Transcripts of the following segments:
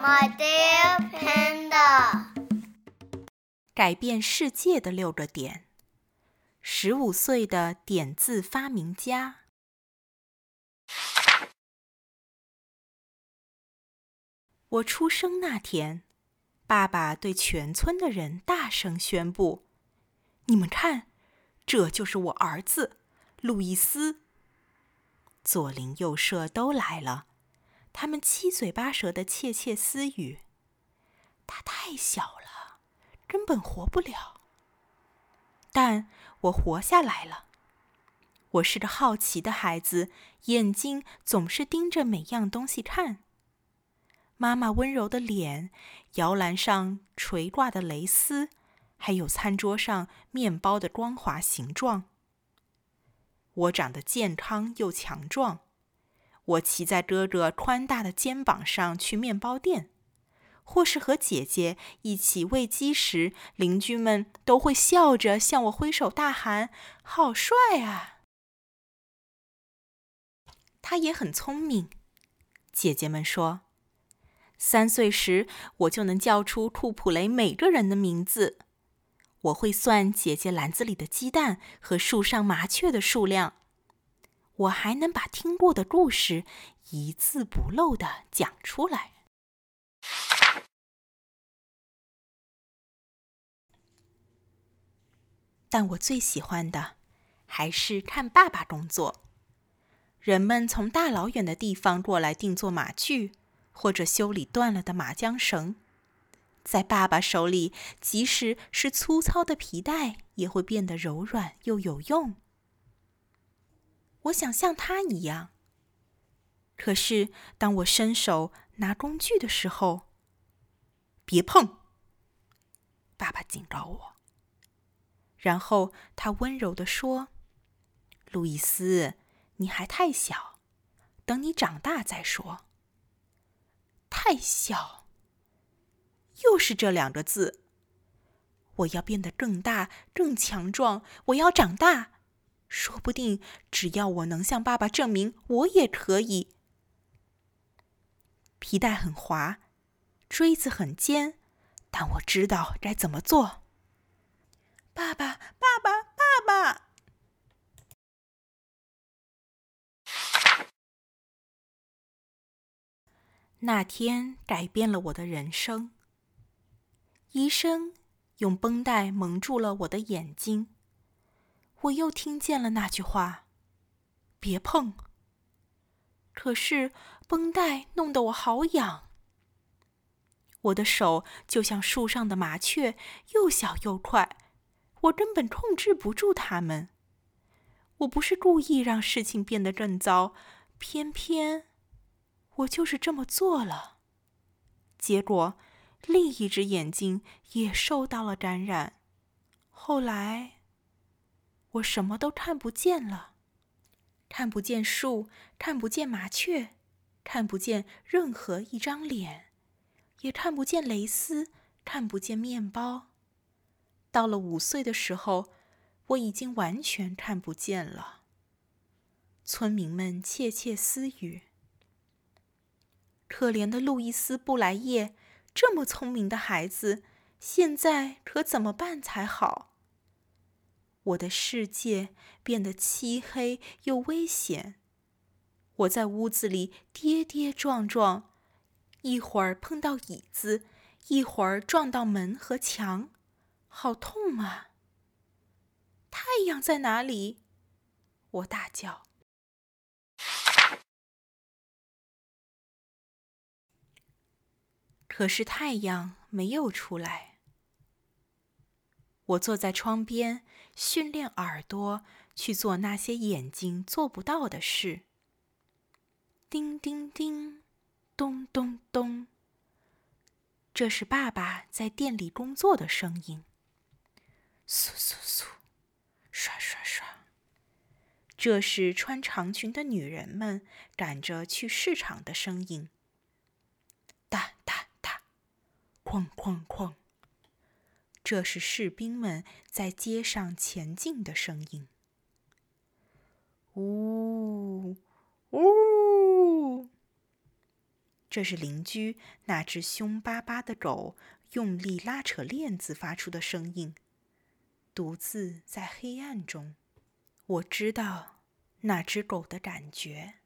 My dear panda，改变世界的六个点。十五岁的点字发明家。我出生那天，爸爸对全村的人大声宣布：“你们看，这就是我儿子，路易斯。”左邻右舍都来了，他们七嘴八舌的窃窃私语：“他太小了，根本活不了。”但我活下来了。我是个好奇的孩子，眼睛总是盯着每样东西看。妈妈温柔的脸，摇篮上垂挂的蕾丝，还有餐桌上面包的光滑形状。我长得健康又强壮，我骑在哥哥宽大的肩膀上去面包店，或是和姐姐一起喂鸡时，邻居们都会笑着向我挥手大喊：“好帅啊！”他也很聪明，姐姐们说。三岁时，我就能叫出库普雷每个人的名字。我会算姐姐篮子里的鸡蛋和树上麻雀的数量。我还能把听过的故事一字不漏的讲出来。但我最喜欢的还是看爸爸工作。人们从大老远的地方过来定做马具。或者修理断了的马缰绳，在爸爸手里，即使是粗糙的皮带，也会变得柔软又有用。我想像他一样。可是，当我伸手拿工具的时候，别碰！爸爸警告我。然后他温柔地说：“路易斯，你还太小，等你长大再说。”太小，又是这两个字。我要变得更大、更强壮。我要长大，说不定只要我能向爸爸证明我也可以。皮带很滑，锥子很尖，但我知道该怎么做。爸爸，爸爸，爸爸！那天改变了我的人生。医生用绷带蒙住了我的眼睛。我又听见了那句话：“别碰。”可是绷带弄得我好痒。我的手就像树上的麻雀，又小又快，我根本控制不住它们。我不是故意让事情变得更糟，偏偏……我就是这么做了，结果另一只眼睛也受到了感染。后来，我什么都看不见了，看不见树，看不见麻雀，看不见任何一张脸，也看不见蕾丝，看不见面包。到了五岁的时候，我已经完全看不见了。村民们窃窃私语。可怜的路易斯·布莱叶，这么聪明的孩子，现在可怎么办才好？我的世界变得漆黑又危险。我在屋子里跌跌撞撞，一会儿碰到椅子，一会儿撞到门和墙，好痛啊！太阳在哪里？我大叫。可是太阳没有出来。我坐在窗边，训练耳朵去做那些眼睛做不到的事。叮叮叮，咚咚咚。这是爸爸在店里工作的声音。簌簌簌，刷刷刷。这是穿长裙的女人们赶着去市场的声音。哒哒。哐哐哐！这是士兵们在街上前进的声音。呜呜！这是邻居那只凶巴巴的狗用力拉扯链子发出的声音。独自在黑暗中，我知道那只狗的感觉。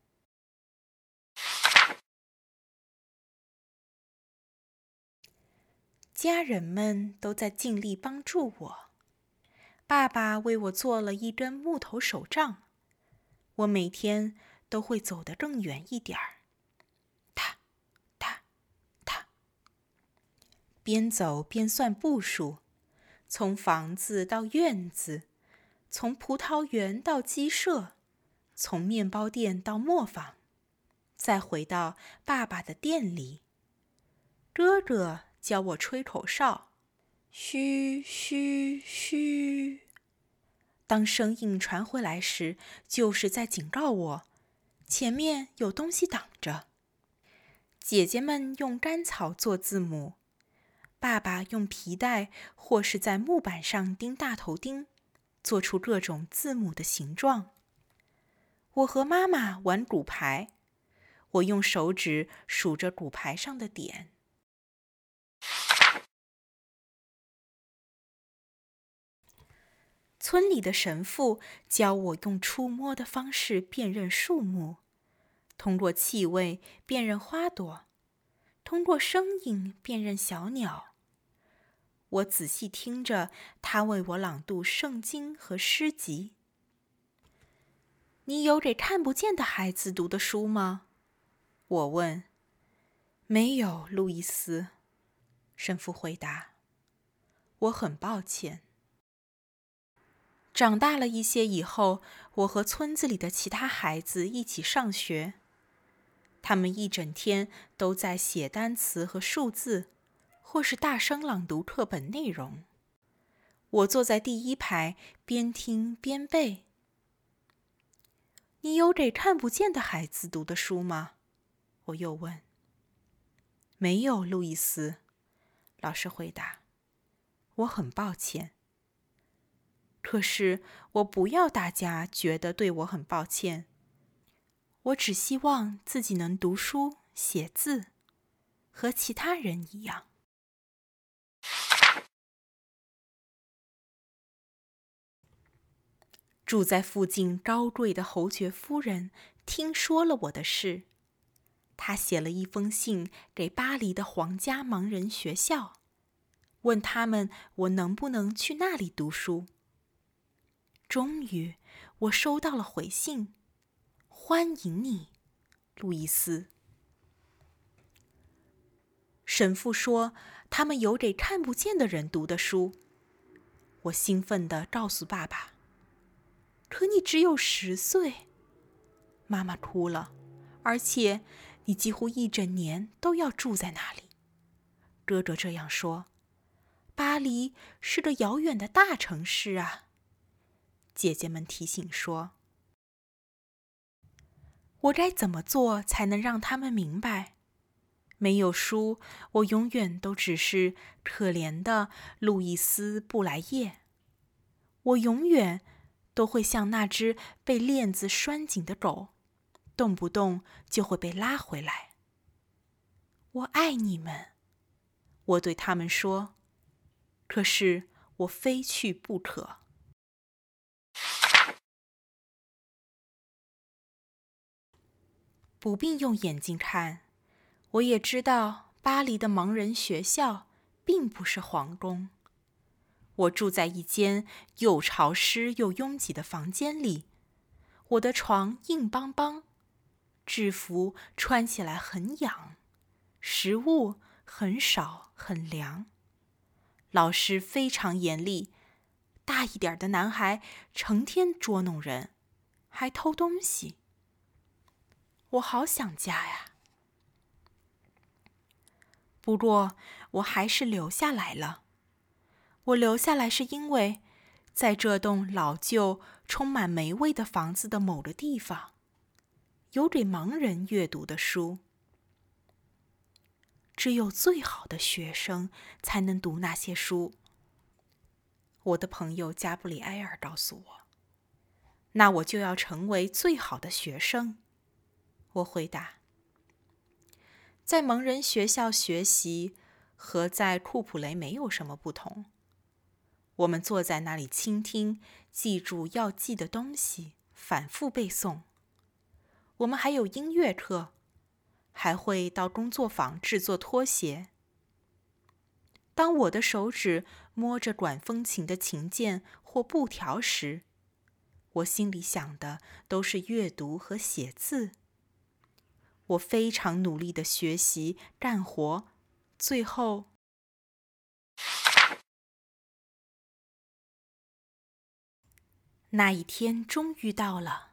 家人们都在尽力帮助我。爸爸为我做了一根木头手杖，我每天都会走得更远一点儿。踏，踏，踏。边走边算步数，从房子到院子，从葡萄园到鸡舍，从面包店到磨坊，再回到爸爸的店里。哥哥。教我吹口哨，嘘嘘嘘。当声音传回来时，就是在警告我，前面有东西挡着。姐姐们用干草做字母，爸爸用皮带或是在木板上钉大头钉，做出各种字母的形状。我和妈妈玩骨牌，我用手指数着骨牌上的点。村里的神父教我用触摸的方式辨认树木，通过气味辨认花朵，通过声音辨认小鸟。我仔细听着他为我朗读圣经和诗集。你有给看不见的孩子读的书吗？我问。没有，路易斯。神父回答。我很抱歉。长大了一些以后，我和村子里的其他孩子一起上学。他们一整天都在写单词和数字，或是大声朗读课本内容。我坐在第一排，边听边背。你有给看不见的孩子读的书吗？我又问。没有，路易斯。老师回答。我很抱歉。可是我不要大家觉得对我很抱歉。我只希望自己能读书写字，和其他人一样。住在附近高贵的侯爵夫人听说了我的事，她写了一封信给巴黎的皇家盲人学校，问他们我能不能去那里读书。终于，我收到了回信，欢迎你，路易斯。神父说他们有给看不见的人读的书。我兴奋地告诉爸爸：“可你只有十岁。”妈妈哭了，而且你几乎一整年都要住在那里。哥哥这样说：“巴黎是个遥远的大城市啊。”姐姐们提醒说：“我该怎么做才能让他们明白？没有书，我永远都只是可怜的路易斯·布莱叶。我永远都会像那只被链子拴紧的狗，动不动就会被拉回来。我爱你们，我对他们说。可是我非去不可。”不必用眼睛看，我也知道巴黎的盲人学校并不是皇宫。我住在一间又潮湿又拥挤的房间里，我的床硬邦邦，制服穿起来很痒，食物很少很凉，老师非常严厉，大一点的男孩成天捉弄人，还偷东西。我好想家呀！不过我还是留下来了。我留下来是因为，在这栋老旧、充满霉味的房子的某个地方，有给盲人阅读的书。只有最好的学生才能读那些书。我的朋友加布里埃尔告诉我：“那我就要成为最好的学生。”我回答：“在蒙人学校学习和在库普雷没有什么不同。我们坐在那里倾听，记住要记的东西，反复背诵。我们还有音乐课，还会到工作坊制作拖鞋。当我的手指摸着管风琴的琴键或布条时，我心里想的都是阅读和写字。我非常努力的学习干活，最后，那一天终于到了。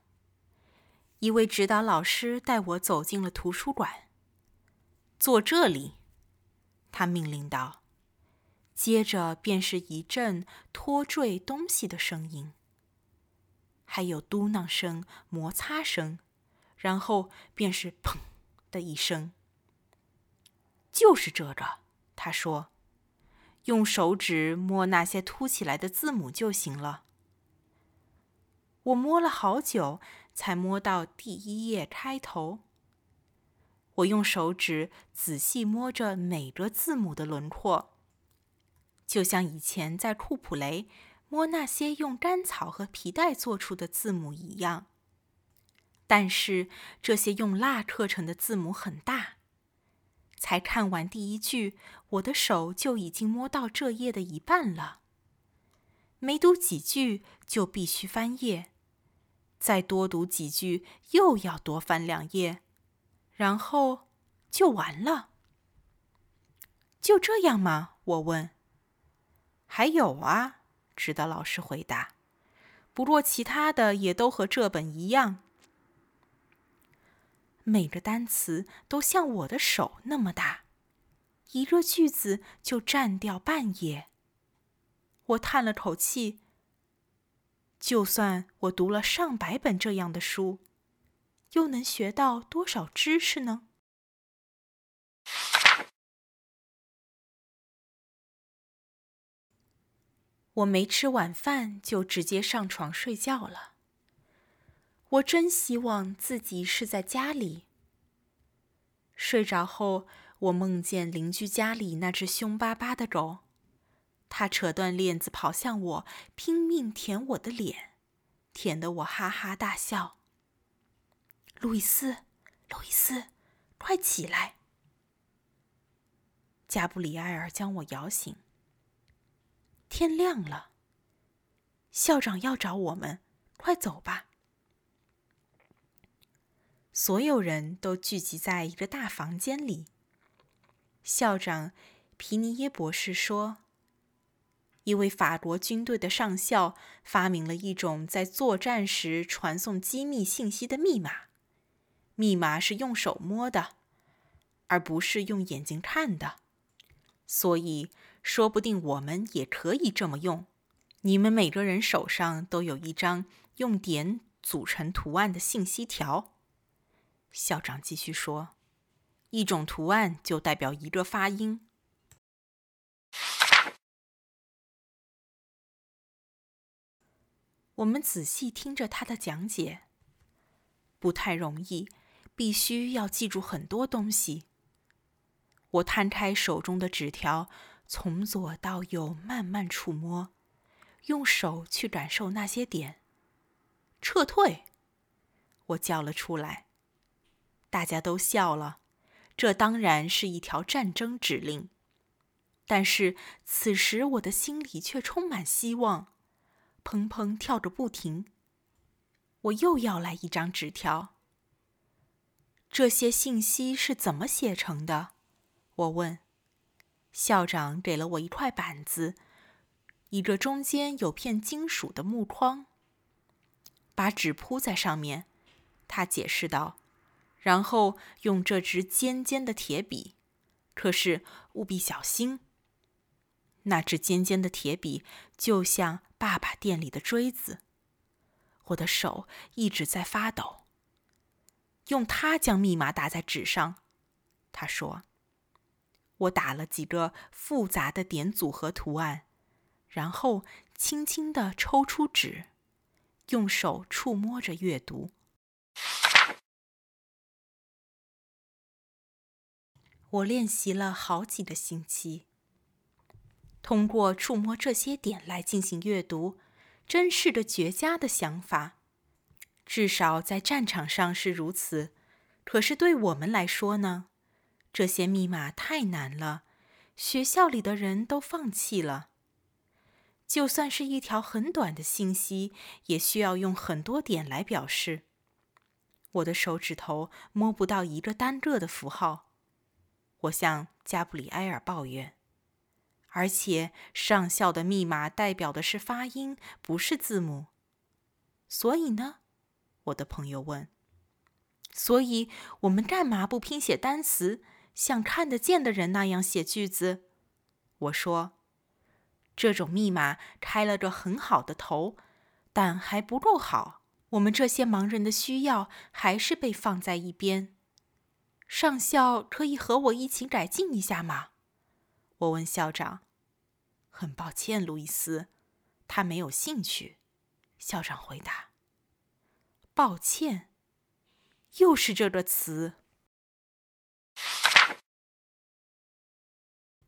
一位指导老师带我走进了图书馆。坐这里，他命令道。接着便是一阵拖坠东西的声音，还有嘟囔声、摩擦声，然后便是“砰”的一声。就是这个，他说：“用手指摸那些凸起来的字母就行了。”我摸了好久，才摸到第一页开头。我用手指仔细摸着每个字母的轮廓。就像以前在库普雷摸那些用干草和皮带做出的字母一样，但是这些用蜡刻成的字母很大。才看完第一句，我的手就已经摸到这页的一半了。没读几句就必须翻页，再多读几句又要多翻两页，然后就完了。就这样吗？我问。还有啊，指导老师回答。不过其他的也都和这本一样。每个单词都像我的手那么大，一个句子就占掉半页。我叹了口气。就算我读了上百本这样的书，又能学到多少知识呢？我没吃晚饭就直接上床睡觉了。我真希望自己是在家里。睡着后，我梦见邻居家里那只凶巴巴的狗，它扯断链子跑向我，拼命舔我的脸，舔得我哈哈大笑。路易斯，路易斯，快起来！加布里埃尔将我摇醒。天亮了。校长要找我们，快走吧！所有人都聚集在一个大房间里。校长皮尼耶博士说：“一位法国军队的上校发明了一种在作战时传送机密信息的密码，密码是用手摸的，而不是用眼睛看的，所以。”说不定我们也可以这么用。你们每个人手上都有一张用点组成图案的信息条。校长继续说：“一种图案就代表一个发音。”我们仔细听着他的讲解，不太容易，必须要记住很多东西。我摊开手中的纸条。从左到右慢慢触摸，用手去感受那些点。撤退，我叫了出来。大家都笑了。这当然是一条战争指令，但是此时我的心里却充满希望，砰砰跳个不停。我又要来一张纸条。这些信息是怎么写成的？我问。校长给了我一块板子，一个中间有片金属的木框。把纸铺在上面，他解释道，然后用这支尖尖的铁笔，可是务必小心。那支尖尖的铁笔就像爸爸店里的锥子。我的手一直在发抖。用它将密码打在纸上，他说。我打了几个复杂的点组合图案，然后轻轻地抽出纸，用手触摸着阅读。我练习了好几个星期。通过触摸这些点来进行阅读，真是个绝佳的想法。至少在战场上是如此。可是对我们来说呢？这些密码太难了，学校里的人都放弃了。就算是一条很短的信息，也需要用很多点来表示。我的手指头摸不到一个单个的符号。我向加布里埃尔抱怨。而且上校的密码代表的是发音，不是字母。所以呢？我的朋友问。所以我们干嘛不拼写单词，像看得见的人那样写句子？我说。这种密码开了个很好的头，但还不够好。我们这些盲人的需要还是被放在一边。上校可以和我一起改进一下吗？我问校长。很抱歉，路易斯，他没有兴趣。校长回答。抱歉，又是这个词。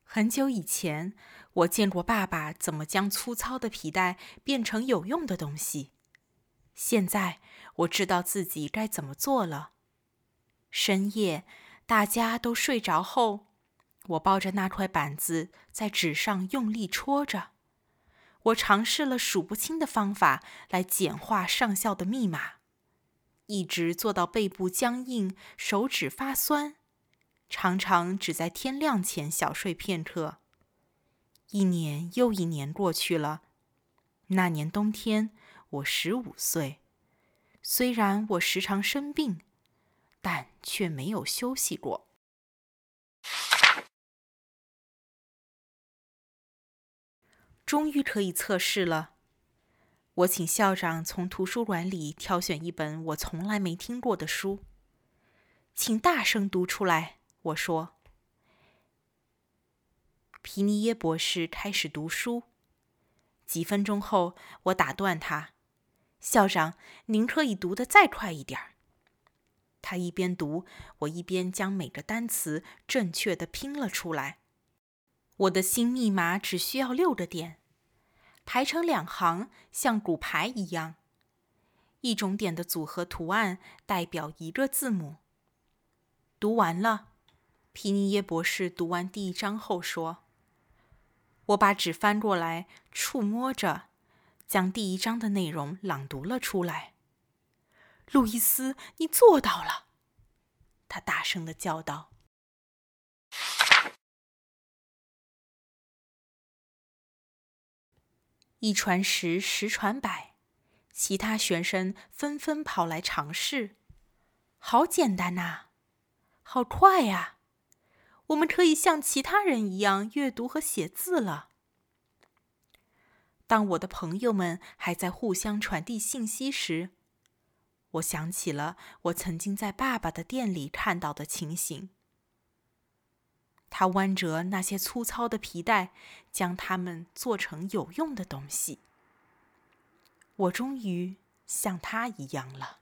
很久以前，我见过爸爸怎么将粗糙的皮带变成有用的东西。现在我知道自己该怎么做了。深夜，大家都睡着后。我抱着那块板子在纸上用力戳着，我尝试了数不清的方法来简化上校的密码，一直做到背部僵硬、手指发酸，常常只在天亮前小睡片刻。一年又一年过去了，那年冬天我十五岁，虽然我时常生病，但却没有休息过。终于可以测试了。我请校长从图书馆里挑选一本我从来没听过的书，请大声读出来。我说：“皮尼耶博士开始读书。”几分钟后，我打断他：“校长，您可以读得再快一点儿。”他一边读，我一边将每个单词正确的拼了出来。我的新密码只需要六个点。排成两行，像骨牌一样。一种点的组合图案代表一个字母。读完了，皮尼耶博士读完第一章后说：“我把纸翻过来，触摸着，将第一章的内容朗读了出来。”路易斯，你做到了！他大声的叫道。一传十，十传百，其他学生纷纷跑来尝试。好简单呐，好快呀！我们可以像其他人一样阅读和写字了。当我的朋友们还在互相传递信息时，我想起了我曾经在爸爸的店里看到的情形。他弯折那些粗糙的皮带，将它们做成有用的东西。我终于像他一样了。